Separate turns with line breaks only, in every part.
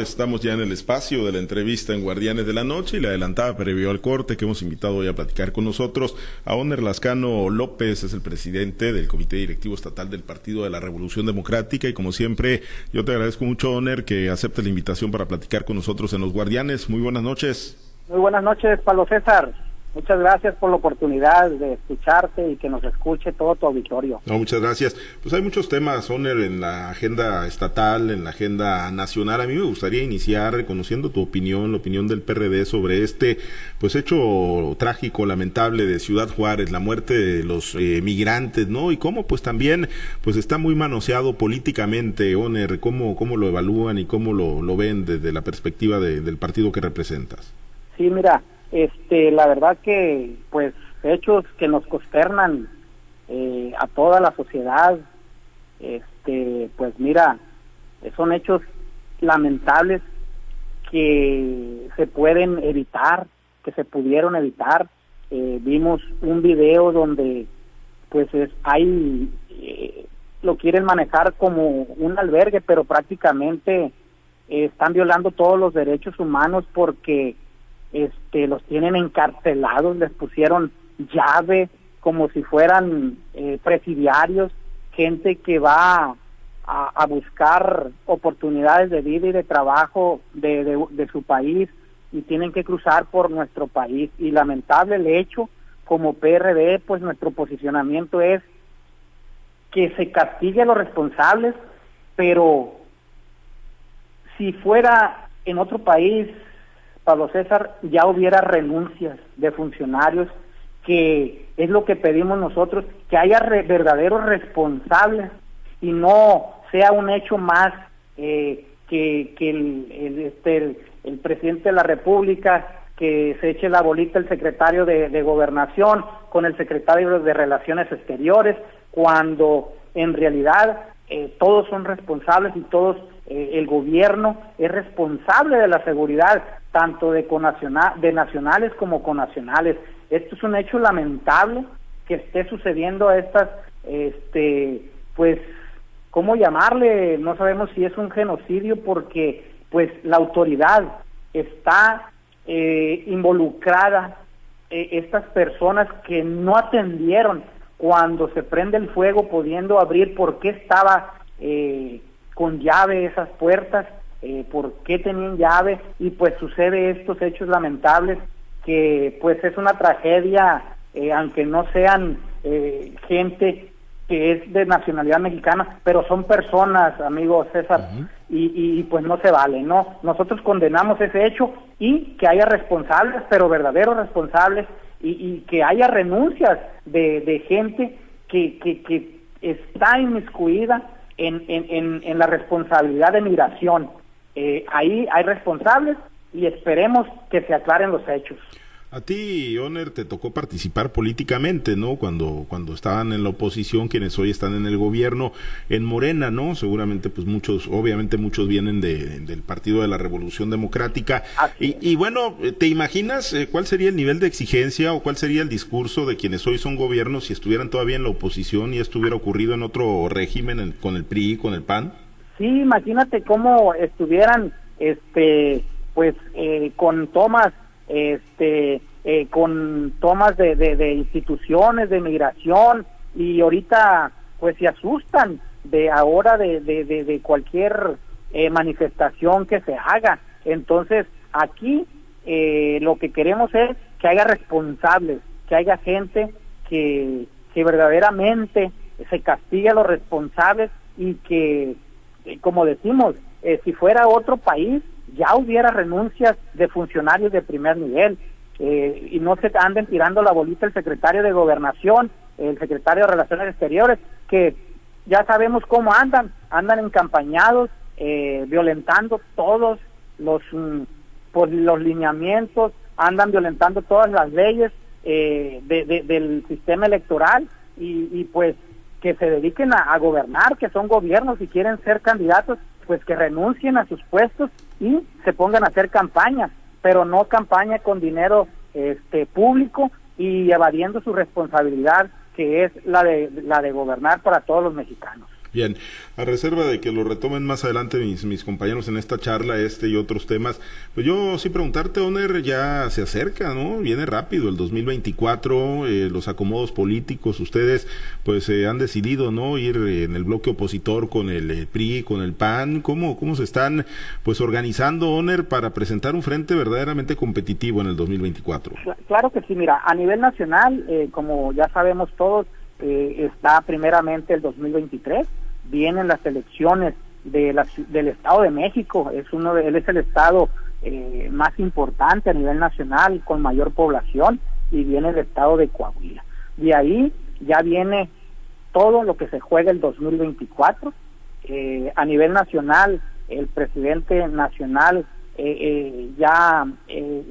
Estamos ya en el espacio de la entrevista en Guardianes de la Noche y le adelantaba previo al corte que hemos invitado hoy a platicar con nosotros a Oner Lascano López, es el presidente del Comité Directivo Estatal del Partido de la Revolución Democrática y como siempre yo te agradezco mucho Oner que acepte la invitación para platicar con nosotros en los Guardianes. Muy buenas noches.
Muy buenas noches, Pablo César. Muchas gracias por la oportunidad de escucharte y que nos escuche todo tu auditorio.
No, muchas gracias. Pues hay muchos temas, Oner, en la agenda estatal, en la agenda nacional. A mí me gustaría iniciar conociendo tu opinión, la opinión del PRD sobre este pues hecho trágico, lamentable de Ciudad Juárez, la muerte de los eh, migrantes, ¿no? Y cómo pues también pues está muy manoseado políticamente, Oner, cómo, cómo lo evalúan y cómo lo, lo ven desde la perspectiva del partido que representas.
Sí, mira, este, la verdad que, pues, hechos que nos consternan eh, a toda la sociedad, este, pues mira, son hechos lamentables que se pueden evitar, que se pudieron evitar. Eh, vimos un video donde, pues, es, hay, eh, lo quieren manejar como un albergue, pero prácticamente están violando todos los derechos humanos porque este, los tienen encarcelados, les pusieron llave como si fueran eh, presidiarios, gente que va a, buscar oportunidades de vida y de trabajo de, de, su país y tienen que cruzar por nuestro país. Y lamentable el hecho, como PRD, pues nuestro posicionamiento es que se castigue a los responsables, pero si fuera en otro país Pablo César, ya hubiera renuncias de funcionarios, que es lo que pedimos nosotros, que haya verdaderos responsables y no sea un hecho más eh, que, el, este, el, presidente de la República que se eche la bolita el secretario de, gobernación con el secretario de Relaciones Exteriores, cuando en realidad eh, todos son responsables y todos eh, el gobierno es responsable de la seguridad tanto de, de nacionales como nacionales. Esto es un hecho lamentable que esté sucediendo a estas, este, pues, ¿cómo llamarle? No sabemos si es un genocidio porque, pues, la autoridad está eh, involucrada, eh, estas personas que no atendieron cuando se prende el fuego pudiendo abrir por qué estaba eh, con llave esas puertas eh, por qué tenían llave y pues sucede estos hechos lamentables que pues es una tragedia eh, aunque no sean eh, gente que es de nacionalidad mexicana, pero son personas, amigo César, y, y, pues no se vale, ¿no? Nosotros condenamos ese hecho y que haya responsables, pero verdaderos responsables, y, y que haya renuncias de, de gente que, que, que está inmiscuida en, en, en, la responsabilidad de migración. Eh, ahí hay responsables y esperemos que se aclaren los hechos.
A ti, Oner, te tocó participar políticamente, ¿no? Cuando, cuando estaban en la oposición, quienes hoy están en el gobierno, en Morena, ¿no? Seguramente, pues muchos, obviamente muchos vienen de, del Partido de la Revolución Democrática. Y, y, bueno, ¿te imaginas eh, cuál sería el nivel de exigencia o cuál sería el discurso de quienes hoy son gobiernos si estuvieran todavía en la oposición y esto hubiera ocurrido en otro régimen, con el PRI, con el PAN?
Sí, imagínate cómo estuvieran, este, pues, eh, con tomas este, eh, con tomas de, de, instituciones de migración y ahorita pues se asustan de ahora de, de cualquier eh, manifestación que se haga. Entonces aquí eh, lo que queremos es que haya responsables, que haya gente que, que verdaderamente se castigue a los responsables y que, como decimos, si fuera otro país, ya hubiera renuncias de funcionarios de primer nivel eh, y no se anden tirando la bolita el secretario de gobernación, el secretario de Relaciones Exteriores, que ya sabemos cómo andan, andan encampañados, eh, violentando todos los, mm, por los lineamientos, andan violentando todas las leyes eh, del sistema electoral y, y, pues que se dediquen a, gobernar, que son gobiernos y quieren ser candidatos, pues que renuncien a sus puestos y se pongan a hacer campaña, pero no campaña con dinero este público y evadiendo su responsabilidad que es la de la de gobernar para todos los mexicanos.
Bien, a reserva de que lo retomen más adelante mis, mis compañeros en esta charla, este y otros temas, pues yo sí preguntarte, Oner, ya se acerca, ¿no? Viene rápido el 2024, eh, los acomodos políticos, ustedes pues eh, han decidido, ¿no? Ir en el bloque opositor con el eh, PRI, con el PAN, ¿cómo, cómo se están pues organizando, Oner, para presentar un frente verdaderamente competitivo en el 2024?
Claro que sí, mira, a nivel nacional, como ya sabemos todos, eh, está primeramente el 2023, vienen las elecciones de la, del Estado de México, es uno de, él es el estado eh, más importante a nivel nacional, con mayor población, y viene el estado de Coahuila. De ahí ya viene todo lo que se juega el 2024. Eh, a nivel nacional, el presidente nacional eh, ya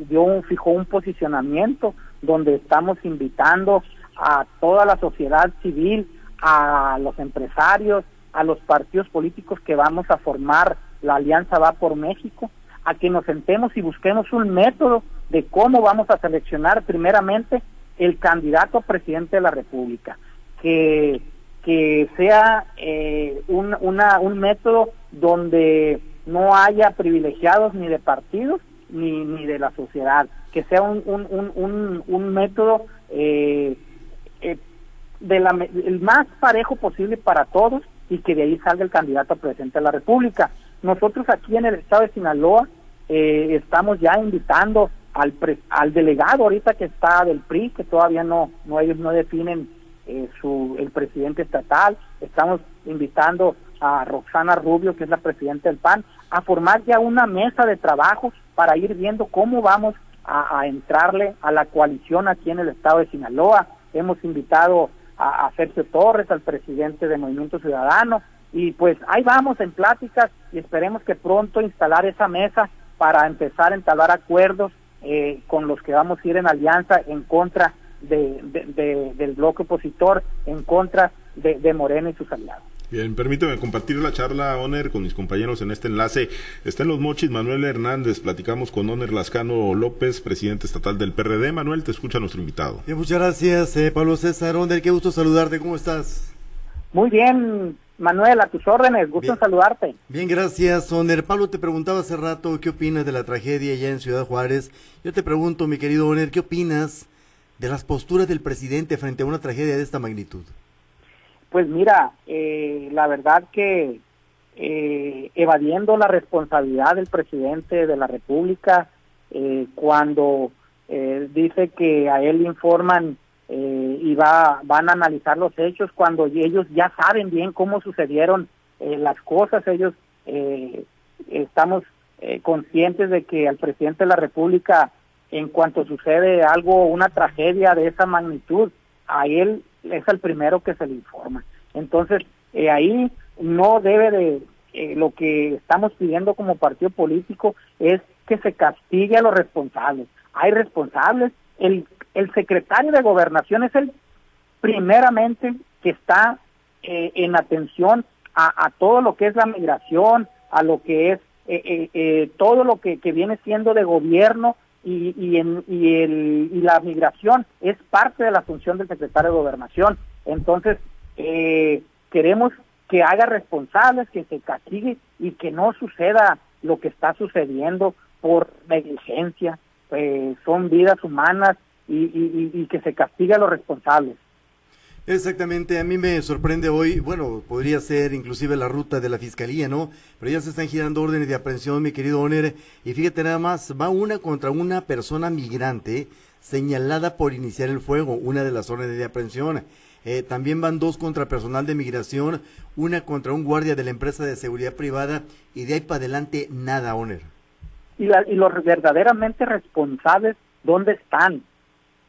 dio un, fijó un posicionamiento donde estamos invitando a toda la sociedad civil, a los empresarios, a los partidos políticos que vamos a formar. La Alianza Va por México, a que nos sentemos y busquemos un método de cómo vamos a seleccionar primeramente el candidato a presidente de la República, que, que sea eh, un, una, un método donde no haya privilegiados ni de partidos ni, ni de la sociedad, que sea un, un, un, un método eh, eh, de la, el más parejo posible para todos y que de ahí salga el candidato a presidente de la República. Nosotros aquí en el estado de Sinaloa eh, estamos ya invitando al, al delegado ahorita que está del PRI, que todavía no, no ellos no definen eh, su, el presidente estatal, estamos invitando a Roxana Rubio, que es la presidenta del PAN, a formar ya una mesa de trabajo para ir viendo cómo vamos a, a entrarle a la coalición aquí en el estado de Sinaloa hemos invitado a, Sergio Torres, al presidente de Movimiento Ciudadano, y pues ahí vamos en pláticas y esperemos que pronto instalar esa mesa para empezar a entablar acuerdos eh, con los que vamos a ir en alianza en contra de, del bloque opositor, en contra de Morena y sus aliados.
Bien, permíteme compartir la charla, Oner, con mis compañeros en este enlace. Está en los mochis Manuel Hernández. Platicamos con Oner Lascano López, presidente estatal del PRD. Manuel, te escucha nuestro invitado.
Bien, muchas gracias, eh, Pablo César. Oner, qué gusto saludarte. ¿Cómo estás?
Muy bien, Manuel, a tus órdenes. Gusto saludarte.
Bien, gracias, Oner. Pablo, te preguntaba hace rato qué opinas de la tragedia allá en Ciudad Juárez. Yo te pregunto, mi querido Oner, ¿qué opinas de las posturas del presidente frente a una tragedia de esta magnitud?
Pues mira, eh, la verdad que eh, evadiendo la responsabilidad del presidente de la República, eh, cuando dice que a él informan y va, van a analizar los hechos, cuando ellos ya saben bien cómo sucedieron las cosas, ellos estamos conscientes de que al presidente de la República, en cuanto sucede algo, una tragedia de esa magnitud, a él es el primero que se le informa. Entonces, eh, ahí no debe de, eh, lo que estamos pidiendo como partido político es que se castigue a los responsables. Hay responsables, el, el secretario de gobernación es el primeramente que está eh, en atención a, todo lo que es la migración, a lo que es todo lo que, que viene siendo de gobierno y, y, en, y, el, y la migración es parte de la función del secretario de Gobernación. Entonces, eh, queremos que haga responsables, que se castigue y que no suceda lo que está sucediendo por negligencia. Eh, son vidas humanas y, y, y que se castigue a los responsables.
Exactamente, a mí me sorprende hoy, bueno, podría ser inclusive la ruta de la fiscalía, ¿no? Pero ya se están girando órdenes de aprehensión, mi querido Oner, y fíjate nada más, va una contra una persona migrante señalada por iniciar el fuego, una de las órdenes de aprehensión. Eh, también van dos contra personal de migración, una contra un guardia de la empresa de seguridad privada, y de ahí para adelante nada, Oner.
Y, y los verdaderamente responsables, ¿dónde están?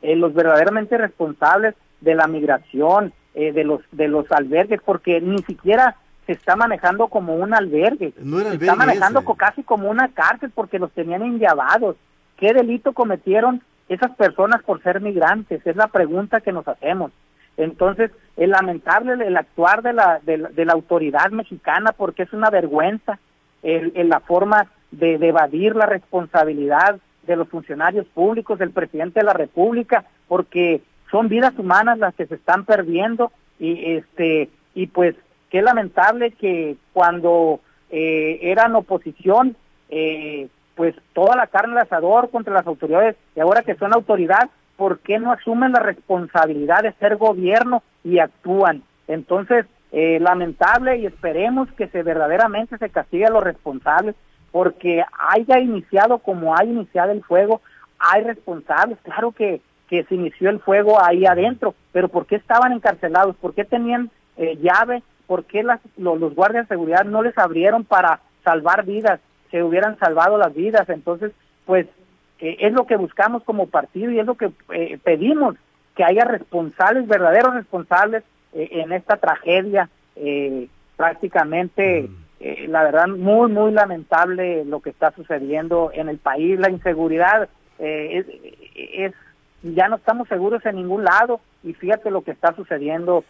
Eh, los verdaderamente responsables de la migración, eh, de los de los albergues, porque ni siquiera se está manejando como un albergue, se está manejando casi como una cárcel porque los tenían enllavados. ¿Qué delito cometieron esas personas por ser migrantes? Es la pregunta que nos hacemos. Entonces, es lamentable el actuar de la, de la, autoridad mexicana porque es una vergüenza en la forma de, evadir la responsabilidad de los funcionarios públicos, del presidente de la República, porque son vidas humanas las que se están perdiendo y este y pues qué lamentable que cuando eh, eran oposición, eh, pues toda la carne al asador contra las autoridades y ahora que son autoridad, ¿por qué no asumen la responsabilidad de ser gobierno y actúan? Entonces, eh, lamentable y esperemos que se verdaderamente se castigue a los responsables porque haya iniciado como ha iniciado el fuego, hay responsables, claro que, que se inició el fuego ahí adentro, pero ¿por qué estaban encarcelados? ¿Por qué tenían eh, llave? ¿Por qué las, los, guardias de seguridad no les abrieron para salvar vidas? Se hubieran salvado las vidas. Entonces, pues eh, es lo que buscamos como partido y es lo que eh, pedimos, que haya responsables, verdaderos responsables eh, en esta tragedia eh, prácticamente, la verdad, muy, muy lamentable lo que está sucediendo en el país, la inseguridad es, es, ya no estamos seguros en ningún lado y fíjate lo que está sucediendo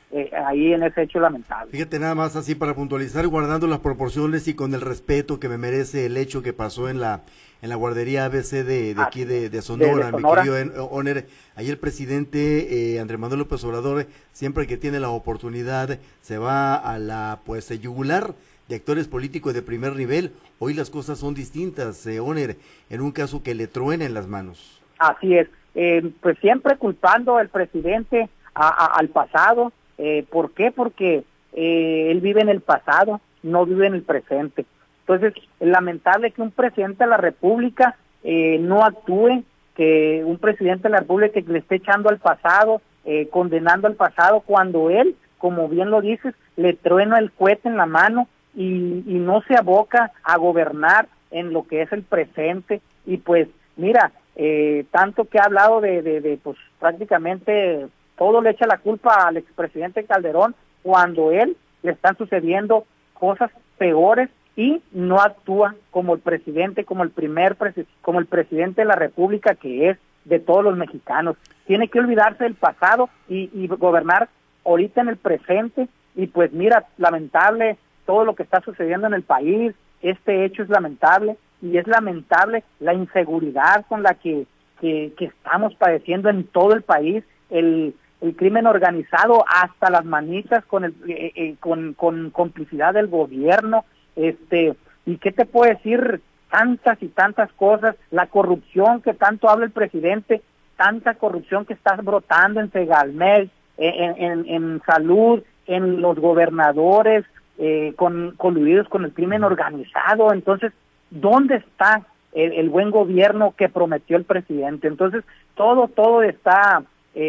ahí en ese hecho lamentable.
Fíjate nada más así para puntualizar, guardando las proporciones y con el respeto que me merece el hecho que pasó en la en la guardería ABC de, de ah, aquí de, Sonora, mi querido Oner. Ahí el presidente eh, Andrés Manuel López Obrador, siempre que tiene la oportunidad, se va a la pues yugular de actores políticos de primer nivel. Hoy las cosas son distintas, eh, Oner, en un caso que le truenen las manos.
Así es, eh, pues siempre culpando al presidente al pasado. Eh, ¿Por qué? Porque eh, él vive en el pasado, no vive en el presente. Entonces, es lamentable que un presidente de la República eh, no actúe, que un presidente de la República le esté echando al pasado, eh, condenando al pasado, cuando él, como bien lo dices, le truena el cohete en la mano y, no se aboca a gobernar en lo que es el presente. Y pues, mira, eh, tanto que ha hablado de, de, pues prácticamente todo le echa la culpa al expresidente Calderón cuando él le están sucediendo cosas peores y no actúa como el presidente, como el primer como el presidente de la República que es de todos los mexicanos. Tiene que olvidarse del pasado y, y gobernar ahorita en el presente. Y pues mira, lamentable todo lo que está sucediendo en el país, este hecho es lamentable y es lamentable la inseguridad con la que, que, estamos padeciendo en todo el país, el, el crimen organizado hasta las manitas con, el, eh, eh, con, con complicidad del gobierno, este, y qué te puedo decir, tantas y tantas cosas, la corrupción que tanto habla el presidente, tanta corrupción que está brotando en Segalmel, en, en, salud, en los gobernadores, eh, con, coludidos con el crimen organizado. Entonces, ¿dónde está el, buen gobierno que prometió el presidente? Entonces, todo, todo está eh,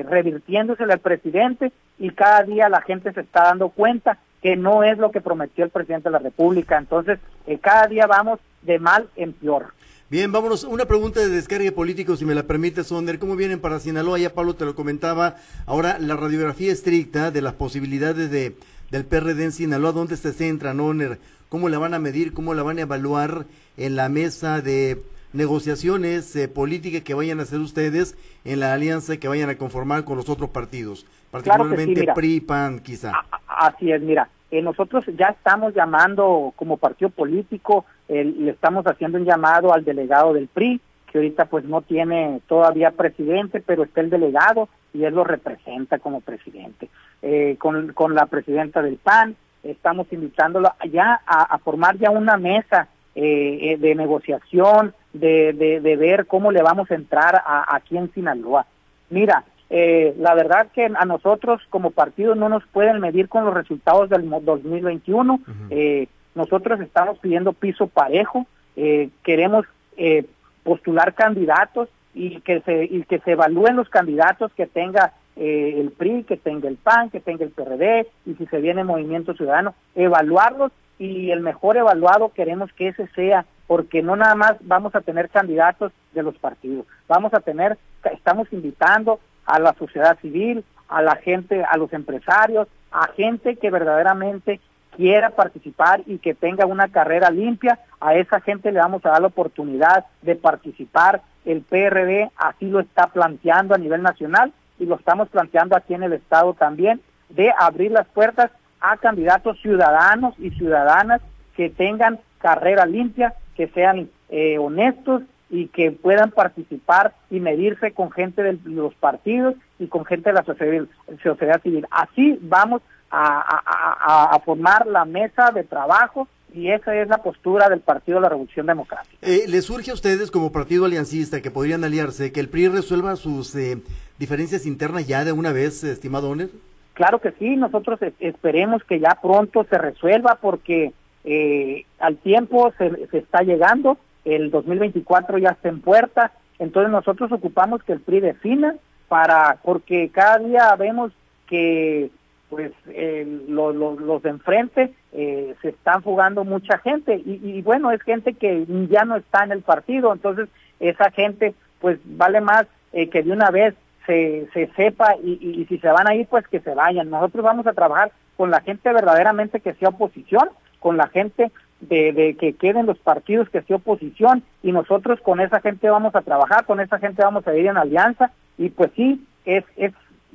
eh, revirtiéndose al presidente y cada día la gente se está dando cuenta que no es lo que prometió el presidente de la República. Entonces, eh, cada día vamos de mal en peor.
Bien, vámonos. Una pregunta de descarga político, si me la permite, Sonder. ¿Cómo vienen para Sinaloa? Ya Pablo te lo comentaba. Ahora, la radiografía estricta de las posibilidades de, del PRD en Sinaloa, ¿dónde se centra, Noner? ¿Cómo la van a medir? ¿Cómo la van a evaluar en la mesa de negociaciones eh, políticas que vayan a hacer ustedes en la alianza que vayan a conformar con los otros partidos? Particularmente PRI, PAN, quizá.
Así es, mira, eh, nosotros ya estamos llamando como partido político, le estamos haciendo un llamado al delegado del PRI, que ahorita pues no tiene todavía presidente, pero está el delegado y él lo representa como presidente. Eh, con, con la presidenta del PAN, estamos invitándolo ya a, formar ya una mesa eh, de negociación, de, de, ver cómo le vamos a entrar a, aquí en Sinaloa. Mira, eh, la verdad que a nosotros como partido no nos pueden medir con los resultados del 2021. eh, nosotros estamos pidiendo piso parejo, eh, queremos eh, postular candidatos y que se y que se evalúen los candidatos que tenga eh, el PRI, que tenga el PAN, que tenga el PRD y si se viene Movimiento Ciudadano, evaluarlos y el mejor evaluado queremos que ese sea porque no nada más vamos a tener candidatos de los partidos, vamos a tener, estamos invitando a la sociedad civil, a la gente, a los empresarios, a gente que verdaderamente quiera participar y que tenga una carrera limpia, a esa gente le vamos a dar la oportunidad de participar. El PRD así lo está planteando a nivel nacional y lo estamos planteando aquí en el Estado también, de abrir las puertas a candidatos ciudadanos y ciudadanas que tengan carrera limpia, que sean eh, honestos y que puedan participar y medirse con gente de los partidos y con gente de la sociedad, sociedad civil. Así vamos a, formar la mesa de trabajo y esa es la postura del Partido de la Revolución Democrática.
Eh, ¿Le surge a ustedes como partido aliancista que podrían aliarse, que el PRI resuelva sus eh, diferencias internas ya de una vez, estimado Oner?
Claro que sí, nosotros esperemos que ya pronto se resuelva porque eh, al tiempo se, se está llegando, el 2024 ya está en puerta, entonces nosotros ocupamos que el PRI defina para, porque cada día vemos que pues eh, los de enfrente eh, se están fugando mucha gente. Y, bueno, es gente que ya no está en el partido, entonces esa gente pues vale más eh, que de una vez se, se sepa y, y, si se van a ir pues que se vayan. Nosotros vamos a trabajar con la gente verdaderamente que sea oposición, con la gente de, de que queden los partidos que sea oposición. Y nosotros con esa gente vamos a trabajar, con esa gente vamos a ir en alianza. Y pues sí, es, es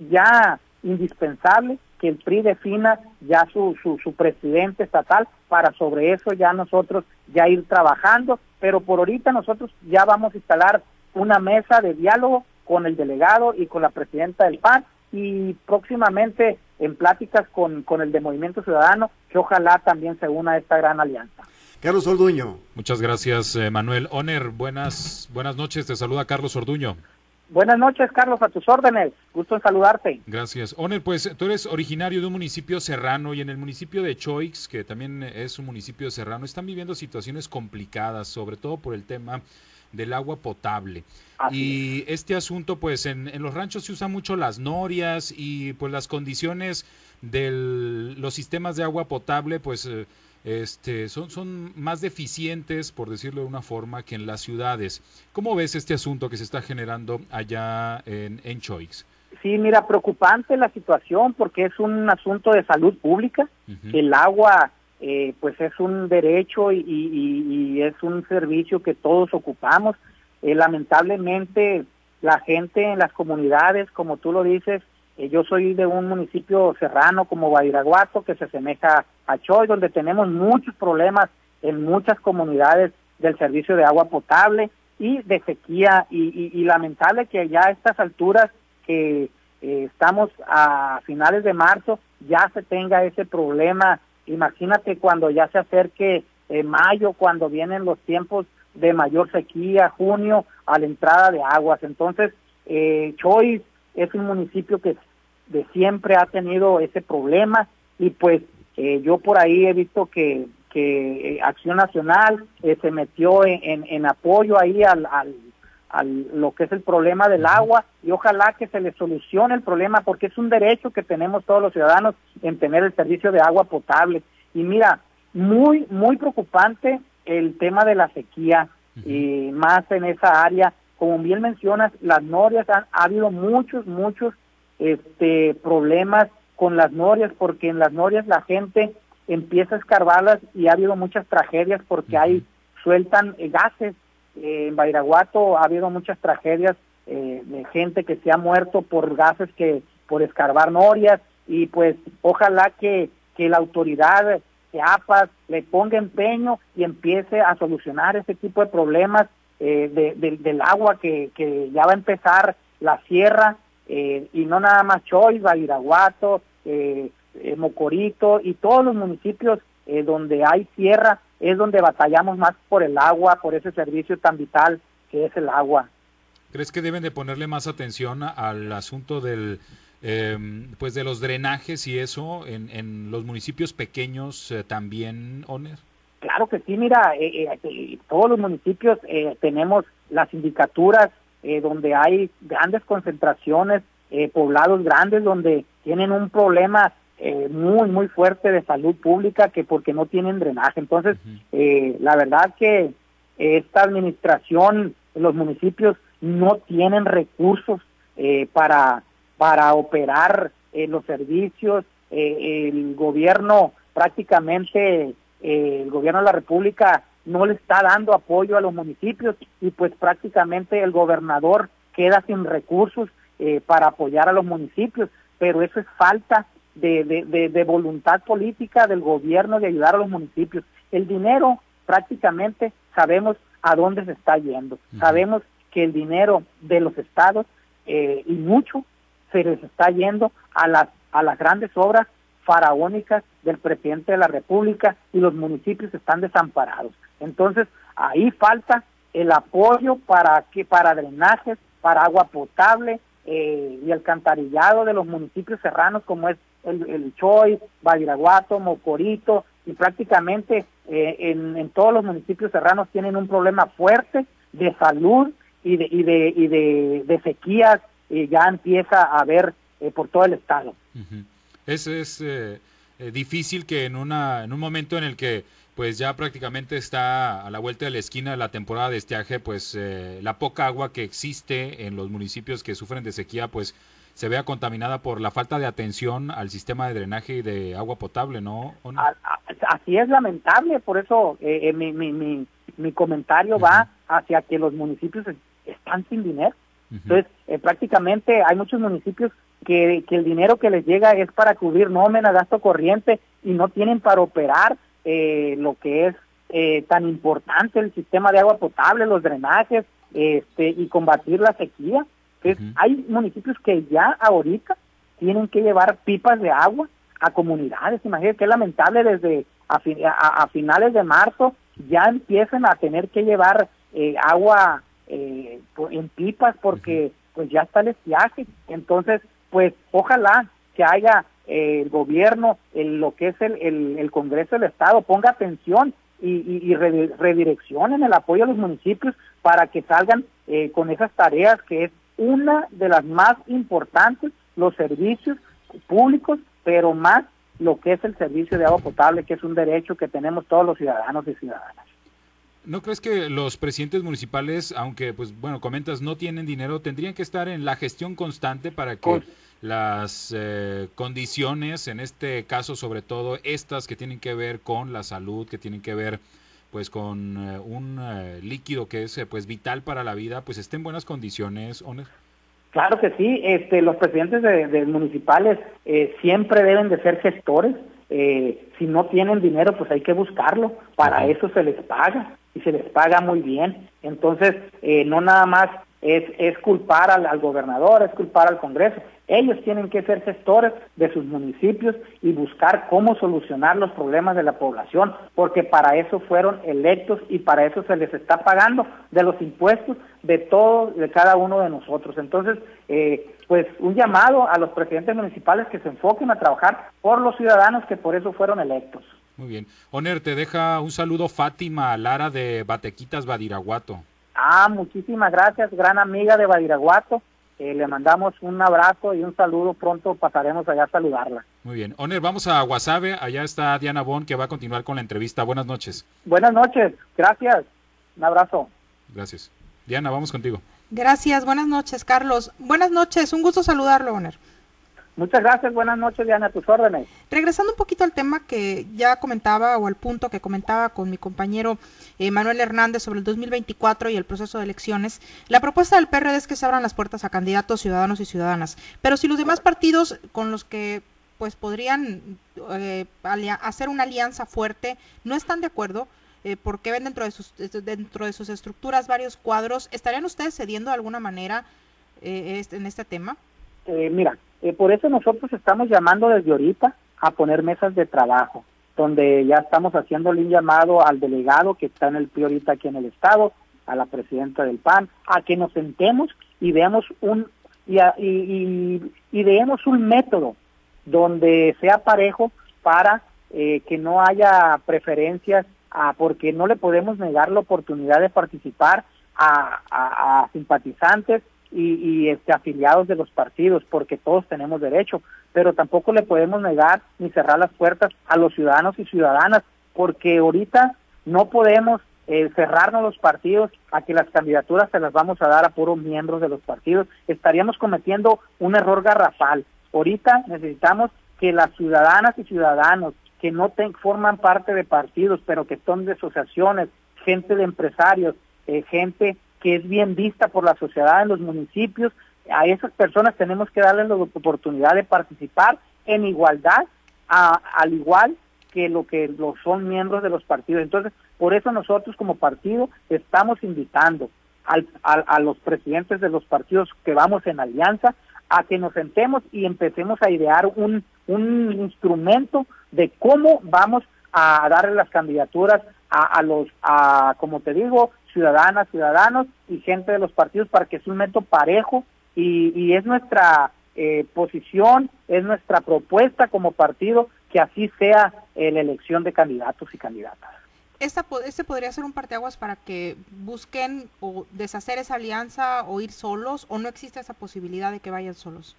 ya indispensable que el PRI defina ya su, su, su, presidente estatal para sobre eso ya nosotros ya ir trabajando, pero por ahorita nosotros ya vamos a instalar una mesa de diálogo con el delegado y con la presidenta del PAN y próximamente en pláticas con, con el de Movimiento Ciudadano, que ojalá también se una a esta gran alianza.
Carlos Orduño.
Muchas gracias, eh, Manuel. Oner, buenas, buenas noches. Te saluda Carlos Orduño.
Buenas noches, Carlos, a tus órdenes. Gusto en saludarte.
Gracias. Oner, pues tú eres originario de un municipio serrano y en el municipio de Choix, que también es un municipio serrano, están viviendo situaciones complicadas, sobre todo por el tema del agua potable. y este asunto, pues en, en, los ranchos se usan mucho las norias y pues las condiciones de los sistemas de agua potable, pues... Eh, este, son, son más deficientes, por decirlo de una forma, que en las ciudades. ¿Cómo ves este asunto que se está generando allá en, en Choix?
Sí, mira, preocupante la situación porque es un asunto de salud pública. El agua, eh, pues es un derecho y, y, es un servicio que todos ocupamos. Eh, lamentablemente, la gente en las comunidades, como tú lo dices, eh, yo soy de un municipio serrano como Badiraguato, que se asemeja a Choy, donde tenemos muchos problemas en muchas comunidades del servicio de agua potable y de sequía y, lamentable que ya a estas alturas que eh, estamos a finales de marzo ya se tenga ese problema. Imagínate cuando ya se acerque eh, mayo, cuando vienen los tiempos de mayor sequía, junio, a la entrada de aguas. Entonces, eh, es un municipio que de siempre ha tenido ese problema y pues eh, yo por ahí he visto que, que eh, Acción Nacional eh, se metió en, en, apoyo ahí al, al, al, lo que es el problema del agua y ojalá que se le solucione el problema porque es un derecho que tenemos todos los ciudadanos en tener el servicio de agua potable. Y mira, muy, muy preocupante el tema de la sequía y más en esa área como bien mencionas, las norias han ha habido muchos, muchos este problemas con las norias, porque en las norias la gente empieza a escarbarlas y ha habido muchas tragedias porque hay sueltan eh, gases. Eh, en Bairaguato ha habido muchas tragedias eh, de gente que se ha muerto por gases que por escarbar norias y pues ojalá que, que la autoridad de APAS le ponga empeño y empiece a solucionar ese tipo de problemas eh, del agua que, que ya va a empezar la sierra eh, y no nada más Choy, Badiraguato, eh, eh, Mocorito y todos los municipios donde hay sierra es donde batallamos más por el agua, por ese servicio tan vital que es el agua.
¿Crees que deben de ponerle más atención al asunto del em, pues de los drenajes y eso en, en los municipios pequeños también, Oner?
Claro que sí, mira, eh, eh, todos los municipios eh, tenemos las sindicaturas donde hay grandes concentraciones, poblados grandes donde tienen un problema muy, muy fuerte de salud pública que porque no tienen drenaje. Entonces, la verdad que esta administración, los municipios no tienen recursos para, para operar los servicios, el gobierno prácticamente eh, el gobierno de la República no le está dando apoyo a los municipios y pues prácticamente el gobernador queda sin recursos eh, para apoyar a los municipios, pero eso es falta de, de, voluntad política del gobierno de ayudar a los municipios. El dinero prácticamente sabemos a dónde se está yendo, sabemos que el dinero de los estados eh, y mucho se les está yendo a las, a las grandes obras faraónicas del presidente de la República y los municipios están desamparados. Entonces, ahí falta el apoyo para que para drenajes, para agua potable eh, y el cantarillado de los municipios serranos como es el, el Choy, Badiraguato, Mocorito y prácticamente eh, en, en, todos los municipios serranos tienen un problema fuerte de salud y de, y de, y de, de sequías y ya empieza a haber eh, por todo el estado.
Es, es eh, eh, difícil que en, una, en un momento en el que pues ya prácticamente está a la vuelta de la esquina de la temporada de estiaje, pues eh, la poca agua que existe en los municipios que sufren de sequía, pues se vea contaminada por la falta de atención al sistema de drenaje y de agua potable, ¿no?
Así es lamentable, por eso eh, mi, mi, mi, mi, comentario uh -huh. va hacia que los municipios están sin dinero. Uh -huh. Entonces, eh, prácticamente hay muchos municipios que, que, el dinero que les llega es para cubrir nómina, gasto corriente y no tienen para operar eh, lo que es eh, tan importante el sistema de agua potable, los drenajes este, y combatir la sequía. Entonces, uh -huh. hay municipios que ya ahorita tienen que llevar pipas de agua a comunidades. Imagínense que lamentable desde a, a, a, finales de marzo ya empiezan a tener que llevar eh, agua eh, en pipas porque pues ya está el estiaje. Entonces, pues ojalá que haya eh, el gobierno, el, lo que es el, el, el, Congreso del Estado, ponga atención y, y, y redireccionen el apoyo a los municipios para que salgan eh, con esas tareas que es una de las más importantes, los servicios públicos, pero más lo que es el servicio de agua potable, que es un derecho que tenemos todos los ciudadanos y ciudadanas.
¿No crees que los presidentes municipales, aunque, pues, bueno, comentas, no tienen dinero, tendrían que estar en la gestión constante para que Con... las eh, condiciones, en este caso, sobre todo estas que tienen que ver con la salud, que tienen que ver, pues, con eh, un eh, líquido que es, pues, vital para la vida, pues, estén en buenas condiciones, Oner?
Claro que sí, este, los presidentes de, de municipales siempre deben de ser gestores, si no tienen dinero, pues hay que buscarlo, para uh -huh. eso se les paga y se les paga muy bien. Entonces, eh, no nada más es, es culpar al, al, gobernador, es culpar al Congreso. Ellos tienen que ser gestores de sus municipios y buscar cómo solucionar los problemas de la población, porque para eso fueron electos y para eso se les está pagando de los impuestos de todos, de cada uno de nosotros. Entonces, eh, pues un llamado a los presidentes municipales que se enfoquen a trabajar por los ciudadanos que por eso fueron electos.
Muy bien. Oner, te deja un saludo Fátima Lara de Batequitas Badiraguato.
Ah, muchísimas gracias, gran amiga de Badiraguato. Eh, le mandamos un abrazo y un saludo. Pronto pasaremos allá a saludarla.
Muy bien. Oner, vamos a Guasave. Allá está Diana Bon que va a continuar con la entrevista. Buenas noches.
Buenas noches. Gracias. Un abrazo.
Gracias. Diana, vamos contigo.
Gracias. Buenas noches, Carlos. Buenas noches. Un gusto saludarlo, Oner.
Muchas gracias, buenas noches, Diana, a tus órdenes.
Regresando un poquito al tema que ya comentaba o al punto que comentaba con mi compañero eh, Manuel Hernández sobre el 2024 y el proceso de elecciones, la propuesta del PRD es que se abran las puertas a candidatos ciudadanos y ciudadanas, pero si los demás partidos con los que pues podrían eh, hacer una alianza fuerte no están de acuerdo, eh, porque ven dentro de sus dentro de sus estructuras varios cuadros, ¿estarían ustedes cediendo de alguna manera eh, en este tema?
mira, eh, por eso nosotros estamos llamando desde ahorita a poner mesas de trabajo, donde ya estamos haciendo un llamado al delegado que está en el PRI ahorita aquí en el Estado, a la presidenta del PAN, a que nos sentemos y veamos un y, y, y, y veamos un método donde sea parejo para eh, que no haya preferencias, a, porque no le podemos negar la oportunidad de participar a, a, a simpatizantes y, y este, afiliados de los partidos, porque todos tenemos derecho, pero tampoco le podemos negar ni cerrar las puertas a los ciudadanos y ciudadanas, porque ahorita no podemos eh, cerrarnos los partidos a que las candidaturas se las vamos a dar a puros miembros de los partidos, estaríamos cometiendo un error garrafal. Ahorita necesitamos que las ciudadanas y ciudadanos que no te, forman parte de partidos, pero que son de asociaciones, gente de empresarios, eh, gente que es bien vista por la sociedad en los municipios, a esas personas tenemos que darles la oportunidad de participar en igualdad, a, al igual que lo que lo son miembros de los partidos. Entonces, por eso nosotros como partido estamos invitando al, a, a los presidentes de los partidos que vamos en alianza a que nos sentemos y empecemos a idear un, un instrumento de cómo vamos a darle las candidaturas a, los, a, como te digo, ciudadanas, ciudadanos y gente de los partidos para que sea un método parejo y, es nuestra eh, posición, es nuestra propuesta como partido que así sea eh, la elección de candidatos y candidatas.
Esta, ¿Este podría ser un parteaguas para que busquen o deshacer esa alianza o ir solos o no existe esa posibilidad de que vayan solos?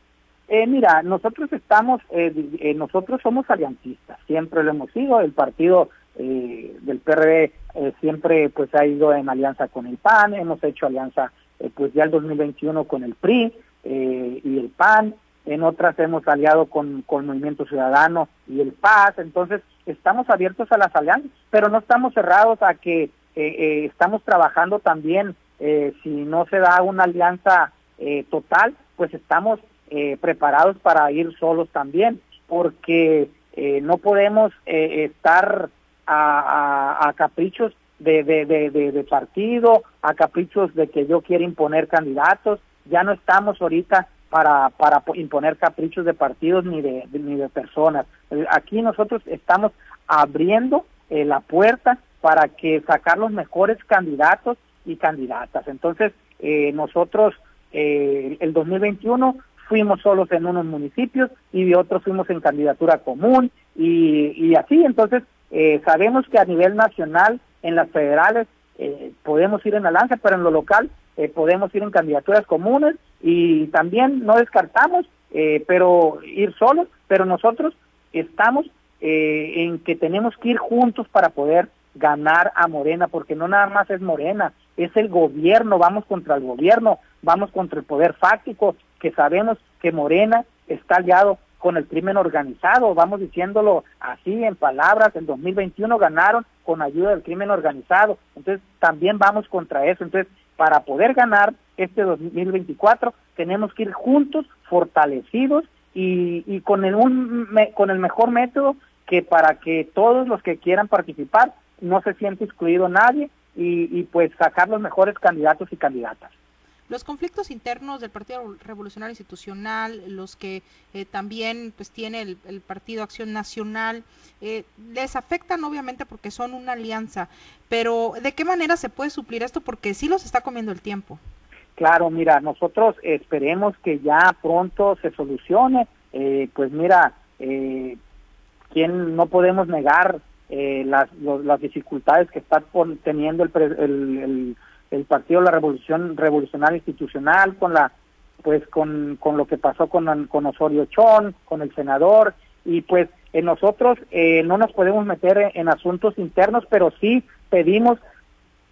Eh, mira, nosotros estamos, eh, nosotros somos aliancistas, siempre lo hemos sido, el partido del PRD siempre pues ha ido en alianza con el PAN, hemos hecho alianza pues ya el 2021 con el PRI y el PAN, en otras hemos aliado con, con Movimiento Ciudadano y el Paz, entonces estamos abiertos a las alianzas, pero no estamos cerrados a que eh, eh, estamos trabajando también, eh, si no se da una alianza total, pues estamos preparados para ir solos también, porque no podemos estar a, a, caprichos de, de, de, de, partido, a caprichos de que yo quiera imponer candidatos, ya no estamos ahorita para, para imponer caprichos de partidos ni de, ni de personas. Eh, aquí nosotros estamos abriendo eh, la puerta para que sacar los mejores candidatos y candidatas. Entonces, eh, nosotros el 2021 fuimos solos en unos municipios y de otros fuimos en candidatura común y, y así. Entonces, sabemos que a nivel nacional, en las federales, podemos ir en la lanza, pero en lo local podemos ir en candidaturas comunes y también no descartamos, eh, pero ir solos, pero nosotros estamos eh, en que tenemos que ir juntos para poder ganar a Morena, porque no nada más es Morena, es el gobierno, vamos contra el gobierno, vamos contra el poder fáctico, que sabemos que Morena está aliado con el crimen organizado, vamos diciéndolo así en palabras, en 2021 ganaron con ayuda del crimen organizado, entonces también vamos contra eso, entonces para poder ganar este 2024 tenemos que ir juntos, fortalecidos y, con, el un, con el mejor método que para que todos los que quieran participar no se siente excluido nadie y, pues sacar los mejores candidatos y candidatas.
Los conflictos internos del Partido Revolucionario Institucional, los que eh, también pues tiene el, Partido Acción Nacional, eh, les afectan obviamente porque son una alianza, pero ¿de qué manera se puede suplir esto? Porque sí los está comiendo el tiempo.
Claro, mira, nosotros esperemos que ya pronto se solucione, eh, pues mira, eh, ¿quién no podemos negar las, las dificultades que está teniendo el, el el partido la revolución revolucionaria institucional con la pues con, con lo que pasó con, con Osorio Chón, con el senador, y pues en nosotros eh, no nos podemos meter en, asuntos internos, pero sí pedimos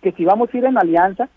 que si vamos a ir en alianza,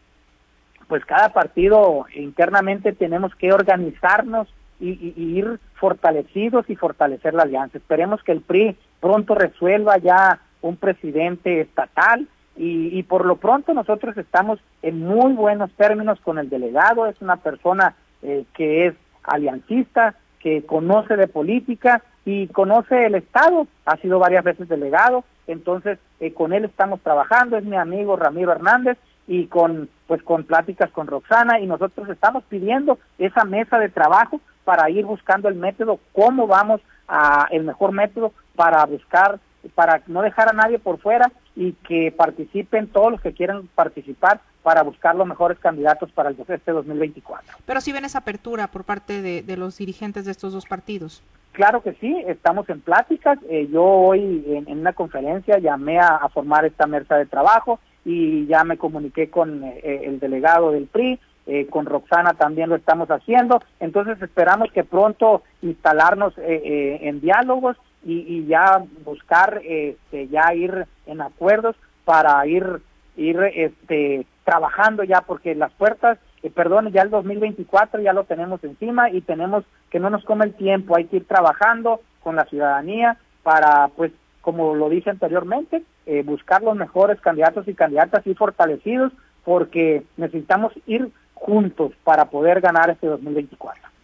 pues cada partido internamente tenemos que organizarnos y, y, ir fortalecidos y fortalecer la alianza. Esperemos que el PRI pronto resuelva ya un presidente estatal y, por lo pronto nosotros estamos en muy buenos términos con el delegado, es una persona eh, que es aliancista, que conoce de política y conoce el Estado, ha sido varias veces delegado, entonces eh, con él estamos trabajando, es mi amigo Ramiro Hernández y con pues con pláticas con Roxana y nosotros estamos pidiendo esa mesa de trabajo para ir buscando el método, cómo vamos a el mejor método para buscar para no dejar a nadie por fuera y que participen todos los que quieran participar para buscar los mejores candidatos para el este 2024.
Pero si ven esa apertura por parte de, los dirigentes de estos dos partidos.
Claro que sí, estamos en pláticas. Eh, yo hoy en, una conferencia llamé a, formar esta mesa de trabajo y ya me comuniqué con eh, el delegado del PRI, eh, con Roxana también lo estamos haciendo. Entonces esperamos que pronto instalarnos en diálogos y, ya buscar este, ya ir en acuerdos para ir ir este trabajando ya porque las puertas eh, perdón ya el 2024 ya lo tenemos encima y tenemos que no nos come el tiempo. Hay que ir trabajando con la ciudadanía para pues como lo dije anteriormente eh, buscar los mejores candidatos y candidatas y fortalecidos porque necesitamos ir juntos para poder ganar este 2024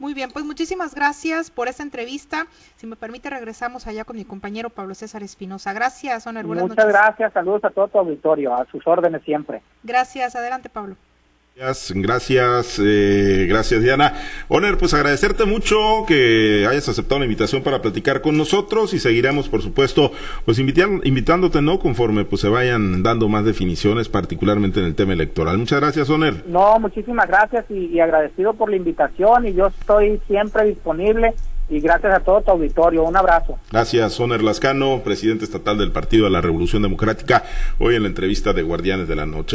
muy bien, pues muchísimas gracias por esta entrevista. Si me permite, regresamos allá con mi compañero Pablo César Espinosa. Gracias,
Buenas Muchas gracias, saludos a todo tu auditorio, a sus órdenes siempre.
Gracias, adelante Pablo.
Gracias, eh, gracias Diana. Oner, pues agradecerte mucho que hayas aceptado la invitación para platicar con nosotros y seguiremos, por supuesto, pues invitándote, ¿no? Conforme pues se vayan dando más definiciones, particularmente en el tema electoral. Muchas gracias, Oner.
No, muchísimas gracias y agradecido por la invitación y yo estoy siempre disponible y gracias a todo tu auditorio. Un abrazo.
Gracias, Soner Lascano, presidente estatal del Partido de la Revolución Democrática, hoy en la entrevista de Guardianes de la Noche.